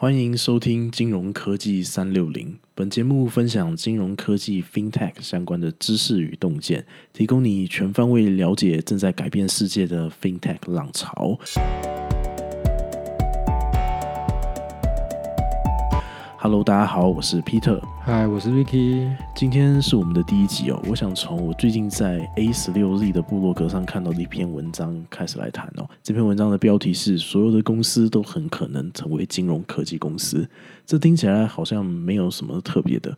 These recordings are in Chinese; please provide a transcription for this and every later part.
欢迎收听金融科技三六零。本节目分享金融科技 FinTech 相关的知识与洞见，提供你全方位了解正在改变世界的 FinTech 浪潮。Hello，大家好，我是 Peter。嗨，我是 Ricky。今天是我们的第一集哦。我想从我最近在 A 十六 Z 的部落格上看到的一篇文章开始来谈哦。这篇文章的标题是“所有的公司都很可能成为金融科技公司”。这听起来好像没有什么特别的。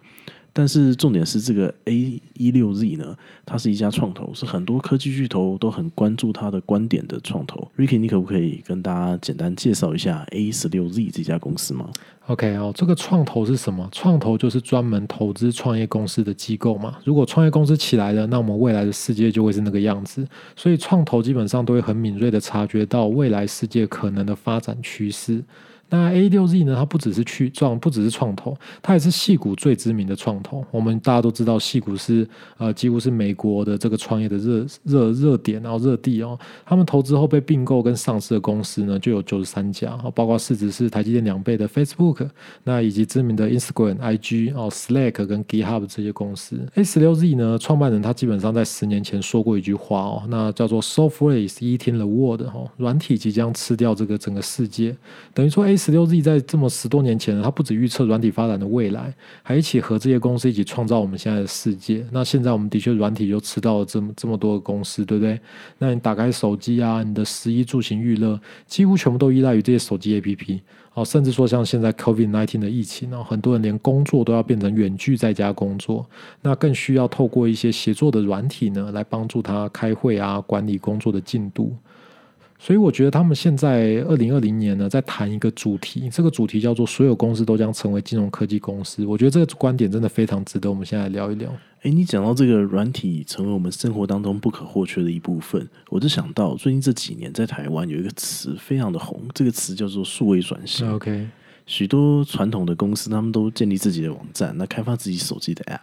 但是重点是，这个 A 一六 Z 呢，它是一家创投，是很多科技巨头都很关注它的观点的创投。Ricky，你可不可以跟大家简单介绍一下 A 十六 Z 这家公司吗？OK 哦，这个创投是什么？创投就是专门投资创业公司的机构嘛。如果创业公司起来了，那我们未来的世界就会是那个样子。所以创投基本上都会很敏锐的察觉到未来世界可能的发展趋势。那 A 六 Z 呢？它不只是去创，不只是创投，它也是戏股最知名的创投。我们大家都知道，戏股是呃几乎是美国的这个创业的热热热点，然后热地哦。他们投资后被并购跟上市的公司呢，就有九十三家，包括市值是台积电两倍的 Facebook，那以及知名的 Instagram、IG 哦、Slack 跟 GitHub 这些公司。A 十六 Z 呢，创办人他基本上在十年前说过一句话哦，那叫做 “Software is eating the world” 哦，软体即将吃掉这个整个世界，等于说 A。十六 Z 在这么十多年前，它不止预测软体发展的未来，还一起和这些公司一起创造我们现在的世界。那现在我们的确软体就吃到了这么这么多的公司，对不对？那你打开手机啊，你的食衣住行娱乐几乎全部都依赖于这些手机 APP。哦，甚至说像现在 COVID nineteen 的疫情然后，很多人连工作都要变成远距在家工作，那更需要透过一些协作的软体呢，来帮助他开会啊，管理工作的进度。所以我觉得他们现在二零二零年呢，在谈一个主题，这个主题叫做“所有公司都将成为金融科技公司”。我觉得这个观点真的非常值得我们现在聊一聊。诶，你讲到这个软体成为我们生活当中不可或缺的一部分，我就想到最近这几年在台湾有一个词非常的红，这个词叫做数位转型。OK，许多传统的公司他们都建立自己的网站，那开发自己手机的 App。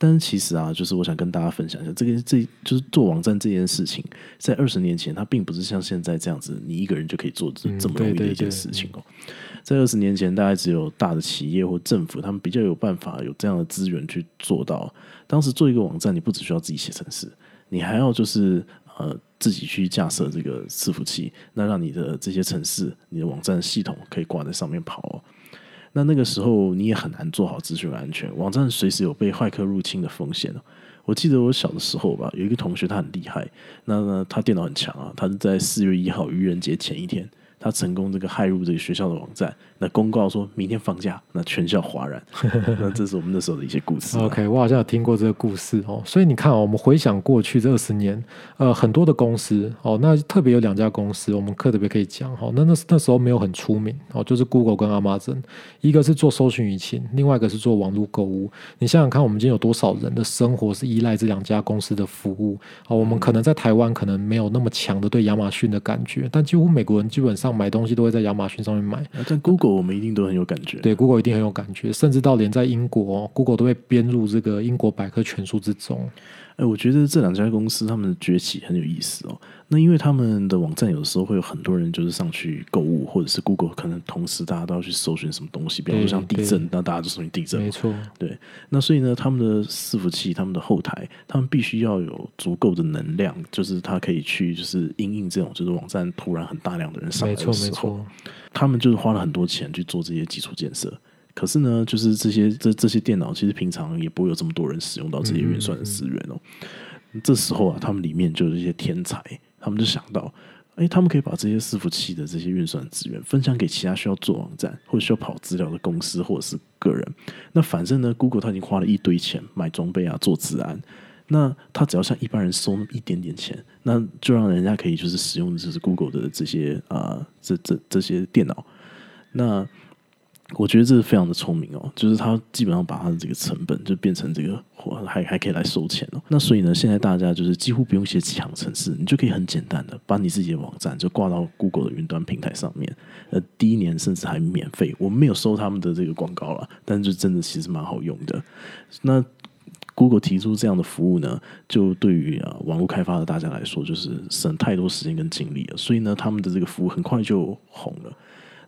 但是其实啊，就是我想跟大家分享一下，这个这就是做网站这件事情，在二十年前，它并不是像现在这样子，你一个人就可以做这这么容易的一件事情哦。在二十年前，大概只有大的企业或政府，他们比较有办法有这样的资源去做到。当时做一个网站，你不只需要自己写程式，你还要就是呃自己去架设这个伺服器，那让你的这些程式、你的网站系统可以挂在上面跑哦。那那个时候你也很难做好资讯安全，网站随时有被坏客入侵的风险我记得我小的时候吧，有一个同学他很厉害，那呢他电脑很强啊，他是在四月一号愚人节前一天，他成功这个骇入这个学校的网站。那公告说明天放假，那全校哗然。那这是我们那时候的一些故事。OK，我好像有听过这个故事哦。所以你看哦，我们回想过去这二十年，呃，很多的公司哦，那特别有两家公司，我们课特别可以讲哦。那那那时候没有很出名哦，就是 Google 跟 Amazon，一个是做搜寻引擎，另外一个是做网络购物。你想想看，我们今天有多少人的生活是依赖这两家公司的服务啊？我们可能在台湾可能没有那么强的对亚马逊的感觉，但几乎美国人基本上买东西都会在亚马逊上面买。但 Google。我们一定都很有感觉，对，Google 一定很有感觉，甚至到连在英国，Google 都被编入这个英国百科全书之中。哎，我觉得这两家公司他们的崛起很有意思哦。那因为他们的网站有的时候会有很多人就是上去购物，或者是 Google 可能同时大家都要去搜寻什么东西，比方说像地震，那大家就搜寻地震，没错。对，那所以呢，他们的伺服器、他们的后台，他们必须要有足够的能量，就是它可以去就是应应这种就是网站突然很大量的人上来的时候，他们就是花了很多钱去做这些基础建设。可是呢，就是这些这这些电脑，其实平常也不会有这么多人使用到这些运算的资源哦。这时候啊，他们里面就有一些天才，他们就想到，哎，他们可以把这些伺服器的这些运算资源分享给其他需要做网站或者需要跑资料的公司或者是个人。那反正呢，Google 他已经花了一堆钱买装备啊，做治安。那他只要向一般人收那么一点点钱，那就让人家可以就是使用就是 Google 的这些啊，这这这些电脑。那我觉得这是非常的聪明哦，就是他基本上把他的这个成本就变成这个，还还可以来收钱哦。那所以呢，现在大家就是几乎不用写几行程式，你就可以很简单的把你自己的网站就挂到 Google 的云端平台上面。呃，第一年甚至还免费，我们没有收他们的这个广告了，但是就真的其实蛮好用的。那 Google 提出这样的服务呢，就对于啊网络开发的大家来说，就是省太多时间跟精力了。所以呢，他们的这个服务很快就红了。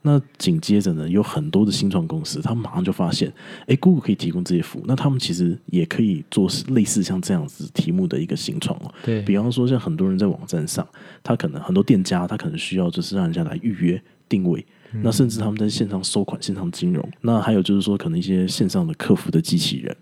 那紧接着呢，有很多的新创公司，他们马上就发现，哎，Google 可以提供这些服务，那他们其实也可以做类似像这样子题目的一个新创哦。对，比方说像很多人在网站上，他可能很多店家，他可能需要就是让人家来预约定位，那甚至他们在线上收款、线上金融，那还有就是说可能一些线上的客服的机器人。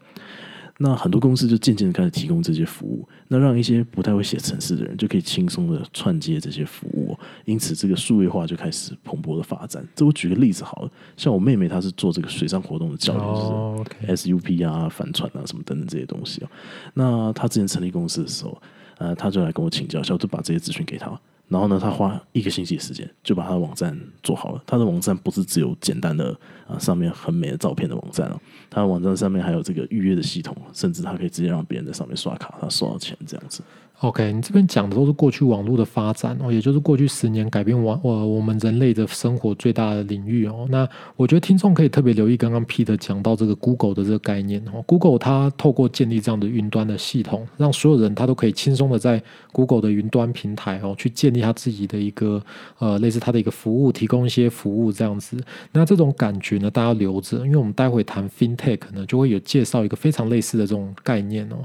那很多公司就渐渐的开始提供这些服务，那让一些不太会写程式的人就可以轻松的串接这些服务，因此这个数位化就开始蓬勃的发展。这我举个例子好了，像我妹妹她是做这个水上活动的教练，就是 SUP 啊、帆船啊什么等等这些东西哦。那她之前成立公司的时候，呃，她就来跟我请教，我就把这些资讯给她。然后呢，他花一个星期的时间就把他的网站做好了。他的网站不是只有简单的啊上面很美的照片的网站哦，他的网站上面还有这个预约的系统，甚至他可以直接让别人在上面刷卡，他收到钱这样子。OK，你这边讲的都是过去网络的发展哦，也就是过去十年改变网呃我们人类的生活最大的领域哦。那我觉得听众可以特别留意刚刚 Peter 讲到这个 Google 的这个概念哦。Google 它透过建立这样的云端的系统，让所有人他都可以轻松的在 Google 的云端平台哦去建立他自己的一个呃类似他的一个服务，提供一些服务这样子。那这种感觉呢，大家留着，因为我们待会谈 FinTech 呢，就会有介绍一个非常类似的这种概念哦。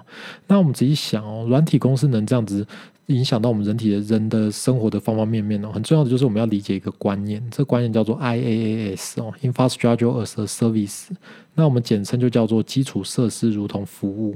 那我们仔细想哦，软体公司能。这样子影响到我们人体的人的生活的方方面面哦，很重要的就是我们要理解一个观念，这观念叫做 IaaS 哦，Infrastructure as a Service，那我们简称就叫做基础设施如同服务。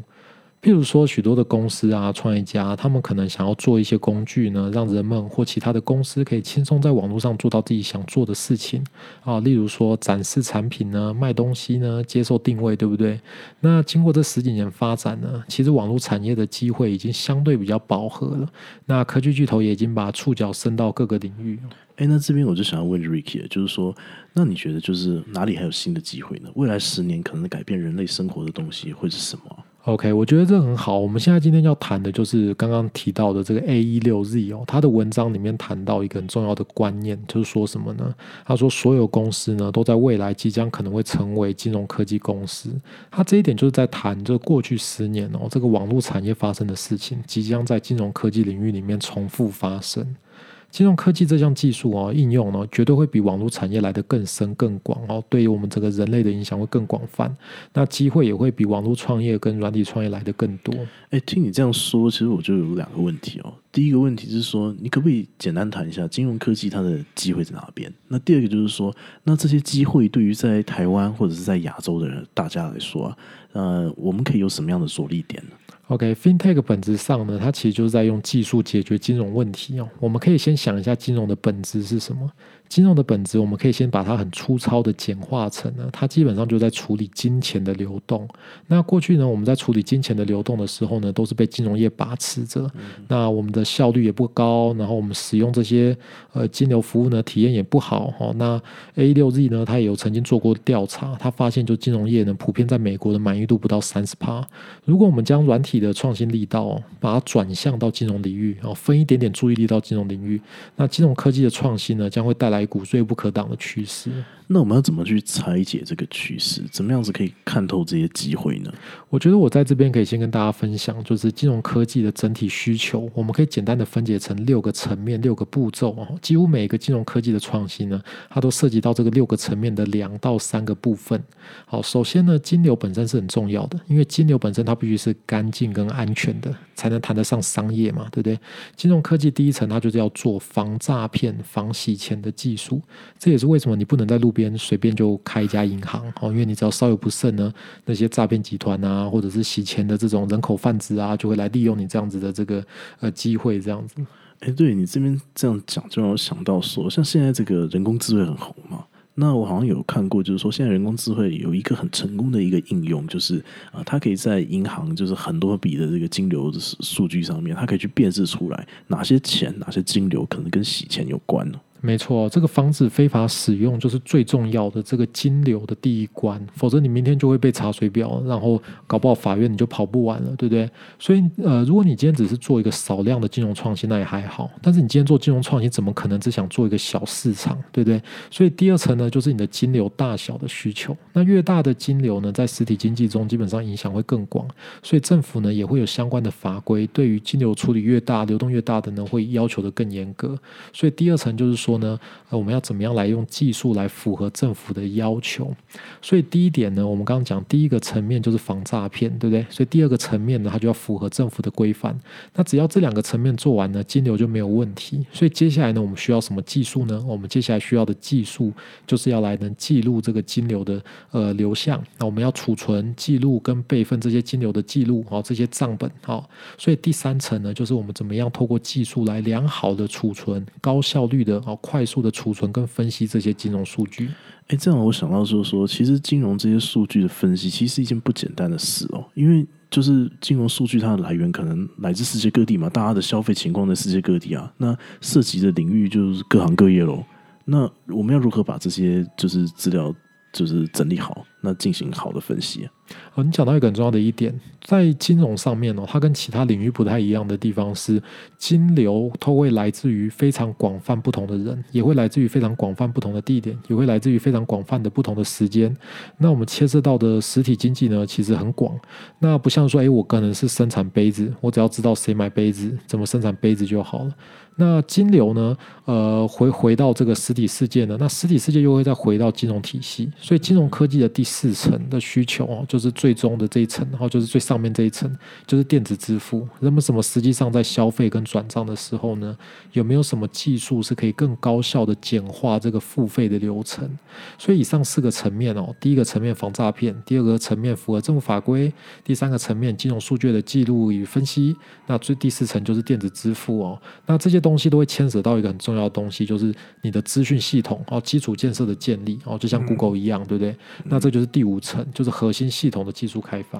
譬如说，许多的公司啊，创业家，他们可能想要做一些工具呢，让人们或其他的公司可以轻松在网络上做到自己想做的事情啊。例如说，展示产品呢，卖东西呢，接受定位，对不对？那经过这十几年发展呢，其实网络产业的机会已经相对比较饱和了。那科技巨头也已经把触角伸到各个领域。哎，那这边我就想要问 Ricky，就是说，那你觉得就是哪里还有新的机会呢？未来十年可能改变人类生活的东西会是什么？OK，我觉得这很好。我们现在今天要谈的就是刚刚提到的这个 A 一六 Z 哦，他的文章里面谈到一个很重要的观念，就是说什么呢？他说所有公司呢都在未来即将可能会成为金融科技公司。他这一点就是在谈这过去十年哦，这个网络产业发生的事情，即将在金融科技领域里面重复发生。金融科技这项技术哦，应用呢，绝对会比网络产业来的更深更广哦，对于我们整个人类的影响会更广泛。那机会也会比网络创业跟软体创业来的更多。哎，听你这样说，其实我就有两个问题哦。第一个问题是说，你可不可以简单谈一下金融科技它的机会在哪边？那第二个就是说，那这些机会对于在台湾或者是在亚洲的人大家来说啊，呃，我们可以有什么样的着力点呢？OK，FinTech 本质上呢，它其实就是在用技术解决金融问题哦。我们可以先想一下金融的本质是什么。金融的本质，我们可以先把它很粗糙的简化成呢，它基本上就在处理金钱的流动。那过去呢，我们在处理金钱的流动的时候呢，都是被金融业把持着。那我们的效率也不高，然后我们使用这些呃金流服务呢，体验也不好哦。那 A 六 Z 呢，它也有曾经做过调查，它发现就金融业呢，普遍在美国的满意度不到三十趴。如果我们将软体的创新力道把它转向到金融领域，然哦，分一点点注意力到金融领域，那金融科技的创新呢，将会带来。排骨最不可挡的趋势。那我们要怎么去拆解这个趋势？怎么样子可以看透这些机会呢？我觉得我在这边可以先跟大家分享，就是金融科技的整体需求，我们可以简单的分解成六个层面、六个步骤啊。几乎每一个金融科技的创新呢，它都涉及到这个六个层面的两到三个部分。好，首先呢，金流本身是很重要的，因为金流本身它必须是干净跟安全的，才能谈得上商业嘛，对不对？金融科技第一层，它就是要做防诈骗、防洗钱的技术，这也是为什么你不能在路边随便就开一家银行哦，因为你只要稍有不慎呢，那些诈骗集团啊，或者是洗钱的这种人口贩子啊，就会来利用你这样子的这个呃机会，这样子。哎，对你这边这样讲，就让我想到说，像现在这个人工智慧很红嘛，那我好像有看过，就是说现在人工智慧有一个很成功的一个应用，就是啊，它可以在银行就是很多笔的这个金流数据上面，它可以去辨识出来哪些钱、哪些金流可能跟洗钱有关呢？没错，这个防止非法使用就是最重要的这个金流的第一关，否则你明天就会被查水表，然后搞不好法院你就跑不完了，对不对？所以呃，如果你今天只是做一个少量的金融创新，那也还好。但是你今天做金融创新，怎么可能只想做一个小市场，对不对？所以第二层呢，就是你的金流大小的需求。那越大的金流呢，在实体经济中基本上影响会更广，所以政府呢也会有相关的法规，对于金流处理越大、流动越大的呢，会要求的更严格。所以第二层就是说。呢，呃，我们要怎么样来用技术来符合政府的要求？所以第一点呢，我们刚刚讲第一个层面就是防诈骗，对不对？所以第二个层面呢，它就要符合政府的规范。那只要这两个层面做完呢，金流就没有问题。所以接下来呢，我们需要什么技术呢？我们接下来需要的技术就是要来能记录这个金流的呃流向。那我们要储存、记录跟备份这些金流的记录，好，这些账本，好。所以第三层呢，就是我们怎么样透过技术来良好的储存、高效率的、哦快速的储存跟分析这些金融数据。哎，这样我想到就是说，其实金融这些数据的分析，其实是一件不简单的事哦。因为就是金融数据它的来源可能来自世界各地嘛，大家的消费情况在世界各地啊，那涉及的领域就是各行各业喽。那我们要如何把这些就是资料？就是整理好，那进行好的分析。哦，你讲到一个很重要的一点，在金融上面哦，它跟其他领域不太一样的地方是，金流都会来自于非常广泛不同的人，也会来自于非常广泛不同的地点，也会来自于非常广泛的不同的时间。那我们牵涉到的实体经济呢，其实很广。那不像说，哎，我可能是生产杯子，我只要知道谁买杯子，怎么生产杯子就好了。那金流呢？呃，回回到这个实体世界呢？那实体世界又会再回到金融体系，所以金融科技的第层的需求哦，就是最终的这一层，然后就是最上面这一层，就是电子支付。那么什么实际上在消费跟转账的时候呢？有没有什么技术是可以更高效的简化这个付费的流程？所以以上四个层面哦，第一个层面防诈骗，第二个层面符合政府法规，第三个层面金融数据的记录与分析，那最第四层就是电子支付哦，那这些。东西都会牵扯到一个很重要的东西，就是你的资讯系统哦，基础建设的建立哦，就像 Google 一样，对不对？那这就就是第五层，就是核心系统的技术开发。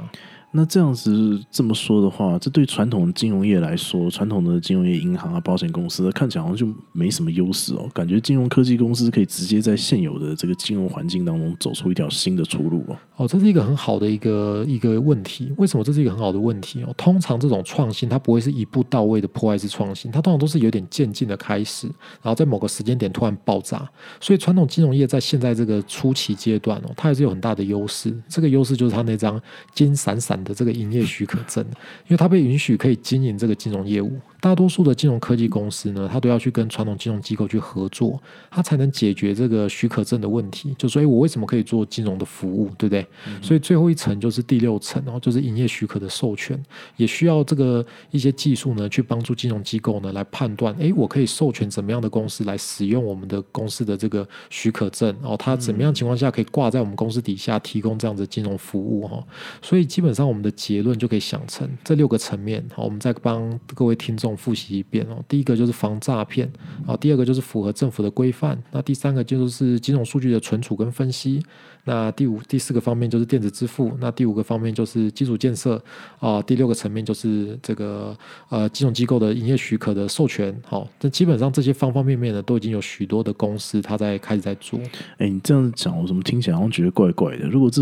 那这样子这么说的话，这对传统金融业来说，传统的金融业、银行啊、保险公司，看起来好像就没什么优势哦。感觉金融科技公司可以直接在现有的这个金融环境当中走出一条新的出路哦。哦，这是一个很好的一个一个问题。为什么这是一个很好的问题哦？通常这种创新它不会是一步到位的破坏式创新，它通常都是有点渐进的开始，然后在某个时间点突然爆炸。所以传统金融业在现在这个初期阶段哦，它还是有很大的优势。这个优势就是它那张金闪闪。的这个营业许可证，因为它被允许可以经营这个金融业务。大多数的金融科技公司呢，它都要去跟传统金融机构去合作，它才能解决这个许可证的问题。就所以，我为什么可以做金融的服务，对不对？所以最后一层就是第六层，然后就是营业许可的授权，也需要这个一些技术呢，去帮助金融机构呢来判断，哎，我可以授权怎么样的公司来使用我们的公司的这个许可证，然后它怎么样情况下可以挂在我们公司底下提供这样的金融服务哈。所以基本上我们的结论就可以想成这六个层面。好，我们再帮各位听众。复习一遍哦，第一个就是防诈骗，啊，第二个就是符合政府的规范，那第三个就是金融数据的存储跟分析。那第五、第四个方面就是电子支付，那第五个方面就是基础建设啊，第六个层面就是这个呃金融机构的营业许可的授权。好，那基本上这些方方面面呢，都已经有许多的公司它在开始在做。哎，你这样子讲，我怎么听起来好像觉得怪怪的？如果这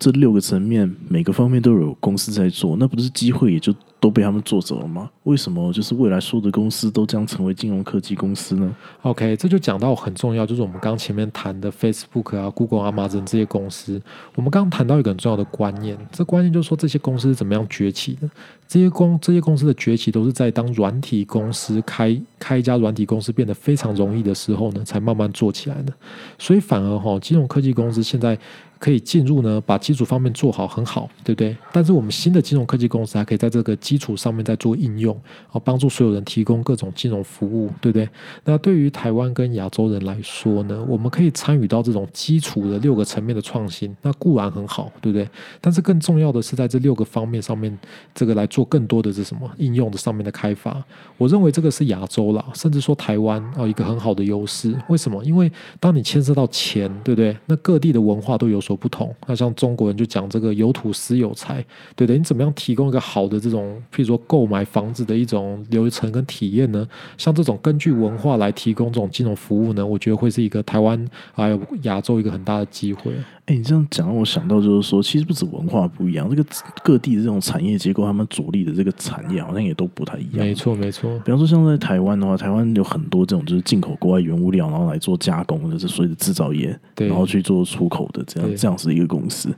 这六个层面每个方面都有公司在做，那不是机会也就都被他们做走了吗？为什么就是未来所有的公司都将成为金融科技公司呢？OK，这就讲到很重要，就是我们刚前面谈的 Facebook 啊、Google、Amazon 这些。公司，我们刚刚谈到一个很重要的观念，这观念就是说这些公司是怎么样崛起的？这些公这些公司的崛起都是在当软体公司开开一家软体公司变得非常容易的时候呢，才慢慢做起来的。所以反而哈，金融科技公司现在。可以进入呢，把基础方面做好很好，对不对？但是我们新的金融科技公司还可以在这个基础上面再做应用，啊，帮助所有人提供各种金融服务，对不对？那对于台湾跟亚洲人来说呢，我们可以参与到这种基础的六个层面的创新，那固然很好，对不对？但是更重要的是在这六个方面上面，这个来做更多的是什么应用的上面的开发？我认为这个是亚洲啦，甚至说台湾啊一个很好的优势。为什么？因为当你牵涉到钱，对不对？那各地的文化都有所。不同，那像中国人就讲这个有土私有财，对的，你怎么样提供一个好的这种，譬如说购买房子的一种流程跟体验呢？像这种根据文化来提供这种金融服务呢，我觉得会是一个台湾还有亚洲一个很大的机会。哎，你这样讲让我想到，就是说，其实不止文化不一样，这个各地的这种产业结构，他们主力的这个产业好像也都不太一样。没错，没错。比方说，像在台湾的话，台湾有很多这种就是进口国外原物料，然后来做加工的，这所谓的制造业，然后去做出口的这样这样子的一个公司。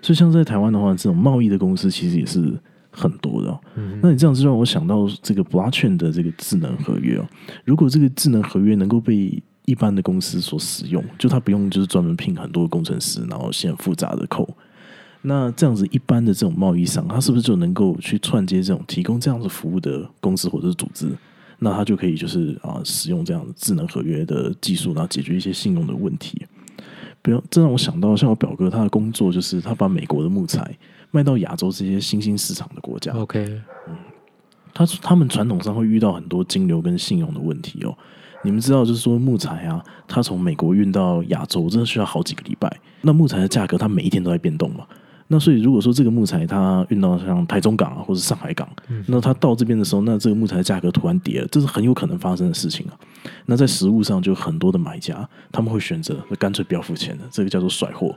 所以，像在台湾的话，这种贸易的公司其实也是很多的。嗯那你这样子让我想到这个 blockchain 的这个智能合约哦，如果这个智能合约能够被一般的公司所使用，就他不用就是专门聘很多工程师，然后写很复杂的扣。那这样子一般的这种贸易商，他是不是就能够去串接这种提供这样子服务的公司或者是组织？那他就可以就是啊，使用这样的智能合约的技术，然后解决一些信用的问题。不要，这让我想到，像我表哥他的工作就是他把美国的木材卖到亚洲这些新兴市场的国家。OK，嗯，他他们传统上会遇到很多金流跟信用的问题哦。你们知道，就是说木材啊，它从美国运到亚洲，真的需要好几个礼拜。那木材的价格，它每一天都在变动嘛。那所以，如果说这个木材它运到像台中港啊，或者上海港，那它到这边的时候，那这个木材的价格突然跌了，这是很有可能发生的事情啊。那在实物上，就很多的买家他们会选择干脆不要付钱的，这个叫做甩货。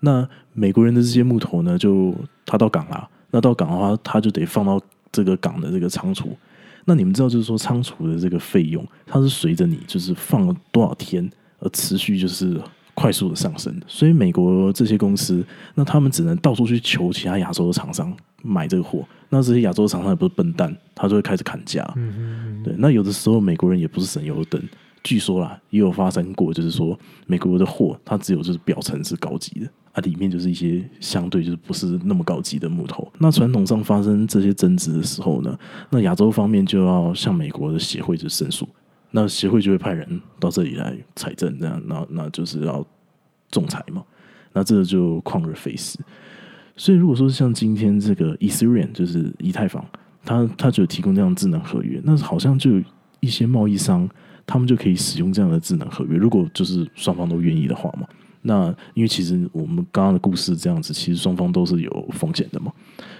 那美国人的这些木头呢，就他到港了，那到港的话，他就得放到这个港的这个仓储。那你们知道，就是说仓储的这个费用，它是随着你就是放了多少天而持续就是。快速的上升，所以美国这些公司，那他们只能到处去求其他亚洲的厂商买这个货。那这些亚洲厂商也不是笨蛋，他就会开始砍价。嗯嗯对，那有的时候美国人也不是省油灯。据说啦，也有发生过，就是说美国的货，它只有就是表层是高级的，啊，里面就是一些相对就是不是那么高级的木头。那传统上发生这些争执的时候呢，那亚洲方面就要向美国的协会就申诉。那协会就会派人到这里来采证，这样，那那就是要仲裁嘛。那这个就旷日费时。所以，如果说像今天这个以太坊就是以太坊，它它就提供这样智能合约，那好像就一些贸易商，他们就可以使用这样的智能合约。如果就是双方都愿意的话嘛。那因为其实我们刚刚的故事这样子，其实双方都是有风险的嘛。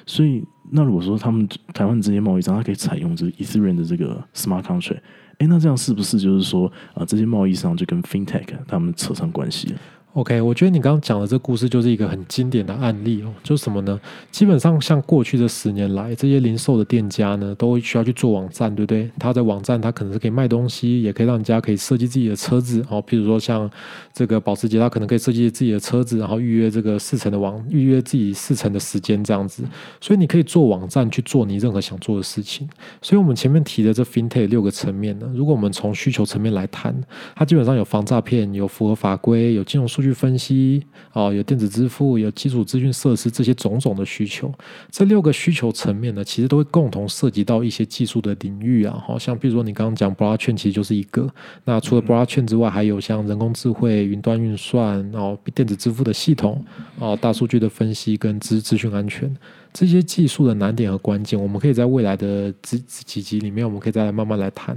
所以，那如果说他们台湾这些贸易商，他可以采用这个 Ethereum 的这个 Smart Contract。哎，那这样是不是就是说啊，这些贸易商就跟 FinTech 他们扯上关系了？OK，我觉得你刚刚讲的这故事就是一个很经典的案例哦。就是什么呢？基本上像过去的十年来，这些零售的店家呢，都需要去做网站，对不对？他在网站，他可能是可以卖东西，也可以让人家可以设计自己的车子哦。譬如说像这个保时捷，他可能可以设计自己的车子，然后预约这个试乘的网，预约自己试乘的时间这样子。所以你可以做网站去做你任何想做的事情。所以我们前面提的这 FinTech 六个层面呢，如果我们从需求层面来谈，它基本上有防诈骗，有符合法规，有金融数据。去分析哦，有电子支付，有基础资讯设施这些种种的需求，这六个需求层面呢，其实都会共同涉及到一些技术的领域啊。好像比如说你刚刚讲 blockchain，其实就是一个。那除了 blockchain 之外，还有像人工智慧、云端运算，然后电子支付的系统，哦，大数据的分析跟资资讯安全这些技术的难点和关键，我们可以在未来的几几集里面，我们可以再来慢慢来谈。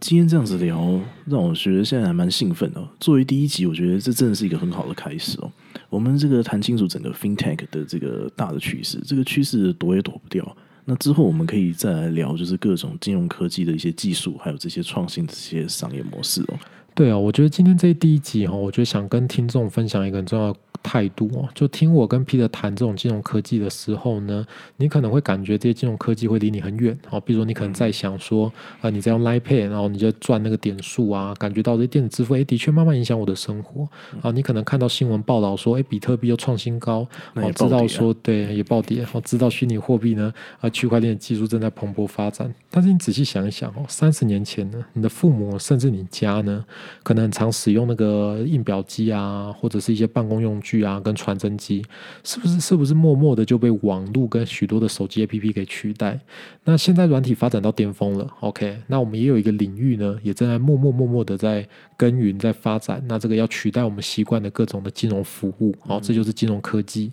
今天这样子聊，让我觉得现在还蛮兴奋的。作为第一集，我觉得这真的是一个很好的开始哦。我们这个谈清楚整个 FinTech 的这个大的趋势，这个趋势躲也躲不掉。那之后我们可以再来聊，就是各种金融科技的一些技术，还有这些创新的这些商业模式哦。对啊，我觉得今天这第一集哈，我觉得想跟听众分享一个很重要。态度哦，就听我跟 Peter 谈这种金融科技的时候呢，你可能会感觉这些金融科技会离你很远哦。比如说，你可能在想说，啊，你在用 Line Pay，然后你就赚那个点数啊，感觉到这些电子支付，哎，的确慢慢影响我的生活啊。你可能看到新闻报道说，哎，比特币又创新高，哦，知道说对也暴跌，哦，知道虚拟货币呢，啊，区块链技术正在蓬勃发展。但是你仔细想一想哦，三十年前呢，你的父母甚至你家呢，可能很常使用那个印表机啊，或者是一些办公用具。啊，跟传真机是不是是不是默默的就被网络跟许多的手机 APP 给取代？那现在软体发展到巅峰了，OK，那我们也有一个领域呢，也正在默默默默的在耕耘在发展。那这个要取代我们习惯的各种的金融服务，好，这就是金融科技。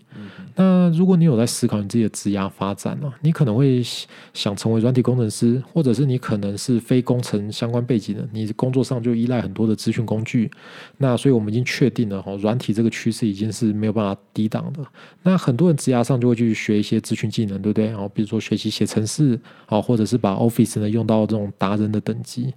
那如果你有在思考你自己的职涯发展呢，你可能会想成为软体工程师，或者是你可能是非工程相关背景的，你工作上就依赖很多的资讯工具。那所以我们已经确定了，哈，软体这个趋势已经是没有办法抵挡的。那很多人职涯上就会去学一些咨询技能，对不对？然后比如说学习写程式，好，或者是把 Office 呢用到这种达人的等级。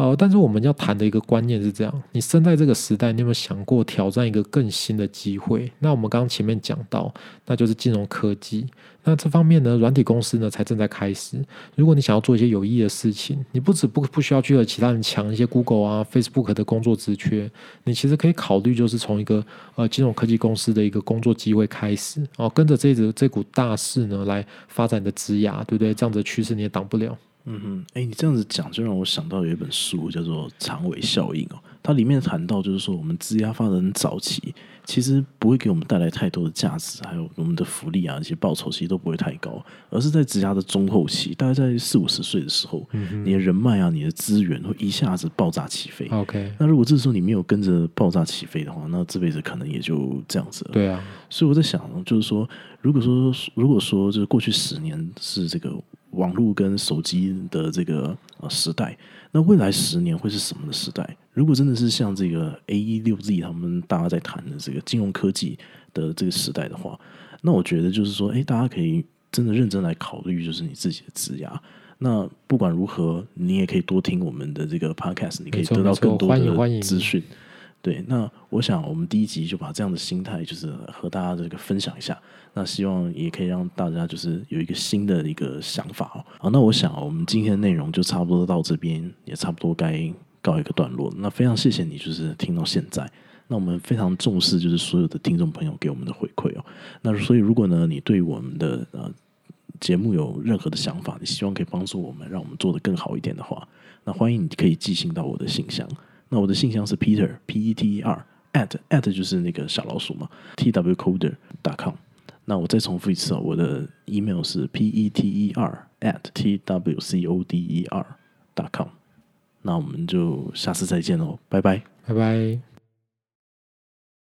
呃，但是我们要谈的一个观念是这样：你生在这个时代，你有没有想过挑战一个更新的机会？那我们刚刚前面讲到，那就是金融科技。那这方面呢，软体公司呢才正在开始。如果你想要做一些有意义的事情，你不止不不需要去和其他人抢一些 Google 啊、Facebook 的工作职缺，你其实可以考虑就是从一个呃金融科技公司的一个工作机会开始，哦，跟着这这股大势呢来发展的职涯，对不对？这样子的趋势你也挡不了。嗯哼，哎，你这样子讲，就让我想到有一本书叫做《长尾效应》哦。它里面谈到，就是说我们资压发展早期，其实不会给我们带来太多的价值，还有我们的福利啊，一些报酬其实都不会太高，而是在职涯的中后期，大概在四五十岁的时候，你的人脉啊，你的资源会一下子爆炸起飞。OK，那如果这时候你没有跟着爆炸起飞的话，那这辈子可能也就这样子了。对啊，所以我在想，就是说，如果说如果说就是过去十年是这个。网络跟手机的这个呃时代，那未来十年会是什么的时代？如果真的是像这个 A E 六 Z 他们大家在谈的这个金融科技的这个时代的话，那我觉得就是说，哎，大家可以真的认真来考虑，就是你自己的职涯。那不管如何，你也可以多听我们的这个 Podcast，你可以得到更多的资讯。对，那我想我们第一集就把这样的心态，就是和大家这个分享一下。那希望也可以让大家就是有一个新的一个想法哦。好，那我想我们今天的内容就差不多到这边，也差不多该告一个段落。那非常谢谢你，就是听到现在。那我们非常重视就是所有的听众朋友给我们的回馈哦。那所以如果呢，你对我们的呃节目有任何的想法，你希望可以帮助我们，让我们做得更好一点的话，那欢迎你可以寄信到我的信箱。那我的信箱是 Peter P E T E R at at 就是那个小老鼠嘛，T W Coder dot com。那我再重复一次哦，我的 email 是 P E T E R at T W C O D E R dot com。那我们就下次再见喽，拜拜，拜拜。